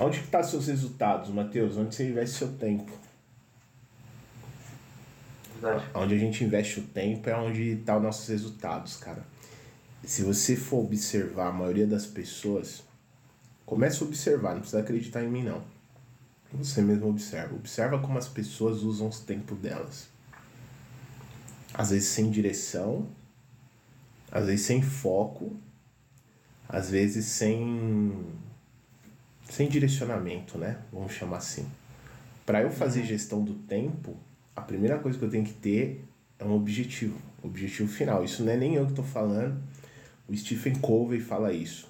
Onde que tá seus resultados, Matheus? Onde você investe seu tempo? Verdade. Onde a gente investe o tempo é onde tá os nossos resultados, cara. Se você for observar a maioria das pessoas, comece a observar, não precisa acreditar em mim não. Você mesmo observa. Observa como as pessoas usam os tempos delas. Às vezes sem direção, às vezes sem foco, às vezes sem sem direcionamento, né? Vamos chamar assim. Para eu fazer gestão do tempo, a primeira coisa que eu tenho que ter é um objetivo, objetivo final. Isso não é nem eu que estou falando. O Stephen Covey fala isso.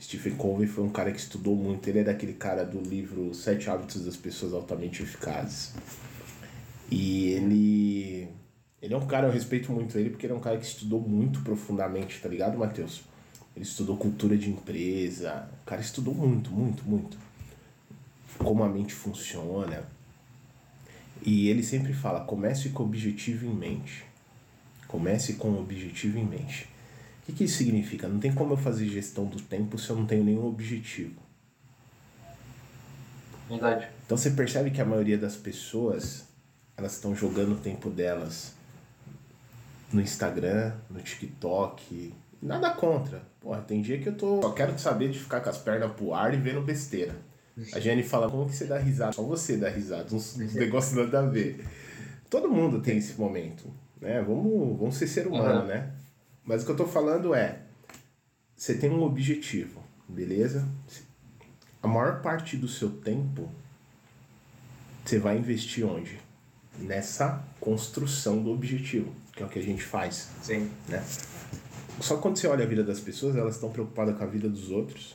Stephen Covey foi um cara que estudou muito. Ele é daquele cara do livro Sete Hábitos das Pessoas Altamente Eficazes. E ele. Ele é um cara, eu respeito muito ele, porque ele é um cara que estudou muito profundamente, tá ligado, Matheus? Ele estudou cultura de empresa. O cara estudou muito, muito, muito. Como a mente funciona. E ele sempre fala: comece com o objetivo em mente. Comece com o objetivo em mente. O que, que isso significa? Não tem como eu fazer gestão do tempo se eu não tenho nenhum objetivo. Verdade. Então você percebe que a maioria das pessoas elas estão jogando o tempo delas no Instagram, no TikTok. Nada contra. Porra, tem dia que eu tô. Só quero saber de ficar com as pernas pro ar e vendo besteira. A Jenny fala, como que você dá risada? Só você dá risada, uns, uns negócios nada a ver. Todo mundo tem esse momento, né? Vamos, vamos ser ser humano, Uhum. né? Mas o que eu tô falando é, você tem um objetivo, beleza? A maior parte do seu tempo você vai investir onde? Nessa construção do objetivo, que é o que a gente faz, Sim. né? Só que quando você olha a vida das pessoas, elas estão preocupadas com a vida dos outros.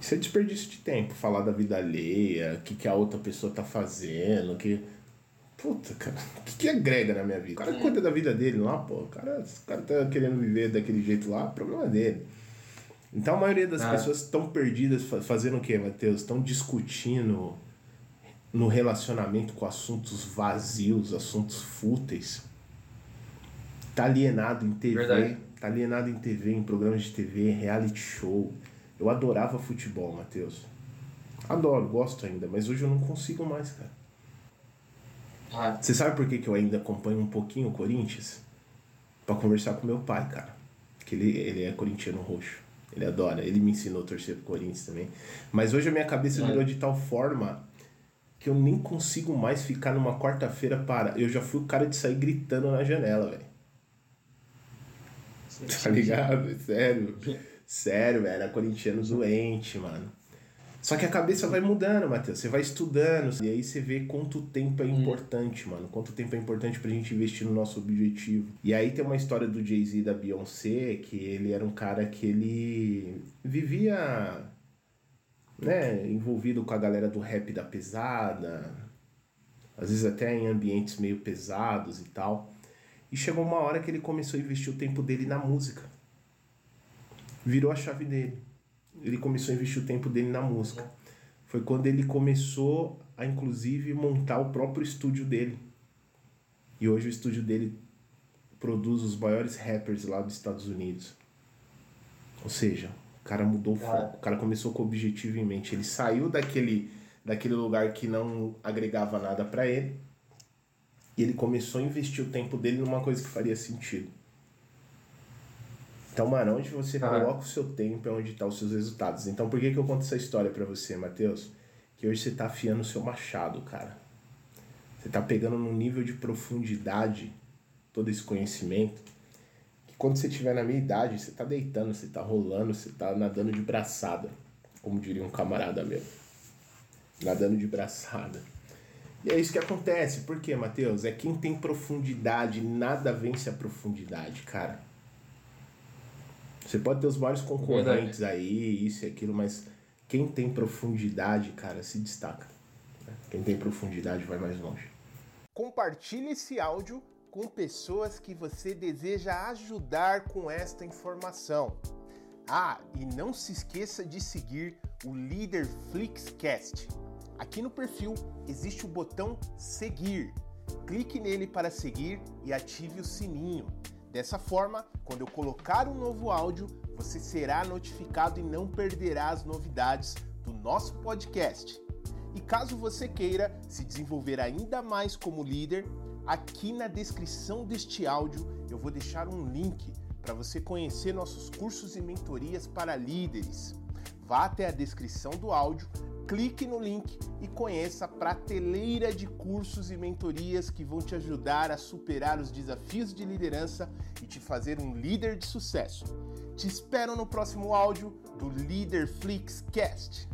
Isso é desperdício de tempo, falar da vida alheia, o que, que a outra pessoa tá fazendo, que. Puta, cara, o que, que agrega na minha vida? O cara cuida da vida dele lá, pô. O cara, o cara tá querendo viver daquele jeito lá, problema dele. Então a maioria das Ah. pessoas estão perdidas fa- fazendo o quê, Matheus? Estão discutindo no relacionamento com assuntos vazios, assuntos fúteis. Tá alienado em TV, Verdade. tá alienado em TV, em programas de TV, reality show. Eu adorava futebol, Matheus. Adoro, gosto ainda, mas hoje eu não consigo mais, cara. Ah, Você sabe por que, que eu ainda acompanho um pouquinho o Corinthians? Pra conversar com meu pai, cara. Que ele, ele é corintiano roxo. Ele adora. Ele me ensinou a torcer pro Corinthians também. Mas hoje a minha cabeça É. virou de tal forma que eu nem consigo mais ficar numa quarta-feira para. Eu já fui o cara de sair gritando na janela, velho. Tá ligado? Sério. Sério, velho. Era corintiano doente, mano. Só que a cabeça vai mudando, Matheus. Você vai estudando. E aí você vê quanto tempo é importante, mano. Quanto tempo é importante pra gente investir no nosso objetivo. E aí tem uma história do Jay-Z e da Beyoncé, que ele era um cara que ele vivia, né, envolvido com a galera do rap da pesada. Às vezes até em ambientes meio pesados e tal. E chegou uma hora que ele começou a investir o tempo dele na música. Virou a chave dele. Ele começou a investir o tempo dele na música. Foi quando ele começou a, inclusive, montar o próprio estúdio dele. E hoje o estúdio dele produz os maiores rappers lá dos Estados Unidos. Ou seja, o cara mudou o foco. O cara começou com o objetivo em mente. Ele saiu daquele, daquele lugar que não agregava nada pra ele. E ele começou a investir o tempo dele numa coisa que faria sentido. Então, mano, onde você Cara. coloca o seu tempo é onde estão os seus resultados. Então, por que, que eu conto essa história pra você, Matheus? Que hoje você tá afiando o seu machado, cara. Você tá pegando num nível de profundidade todo esse conhecimento. Que quando você tiver na minha idade, você tá deitando, você tá rolando, você tá nadando de braçada. Como diria um camarada meu. Nadando de braçada. E é isso que acontece. Por quê, Matheus? É quem tem profundidade, nada vence a profundidade, cara. Você pode ter os maiores concorrentes aí, isso e aquilo, mas quem tem profundidade, cara, se destaca. né? Quem tem profundidade vai mais longe. Compartilhe esse áudio com pessoas que você deseja ajudar com esta informação. Ah, e não se esqueça de seguir o Líder Flixcast. Aqui no perfil existe o botão seguir. Clique nele para seguir e ative o sininho. Dessa forma, quando eu colocar um novo áudio, você será notificado e não perderá as novidades do nosso podcast. E caso você queira se desenvolver ainda mais como líder, aqui na descrição deste áudio eu vou deixar um link para você conhecer nossos cursos e mentorias para líderes. Vá até a descrição do áudio, clique no link e conheça a prateleira de cursos e mentorias que vão te ajudar a superar os desafios de liderança e te fazer um líder de sucesso. Te espero no próximo áudio do Leader Flix Cast.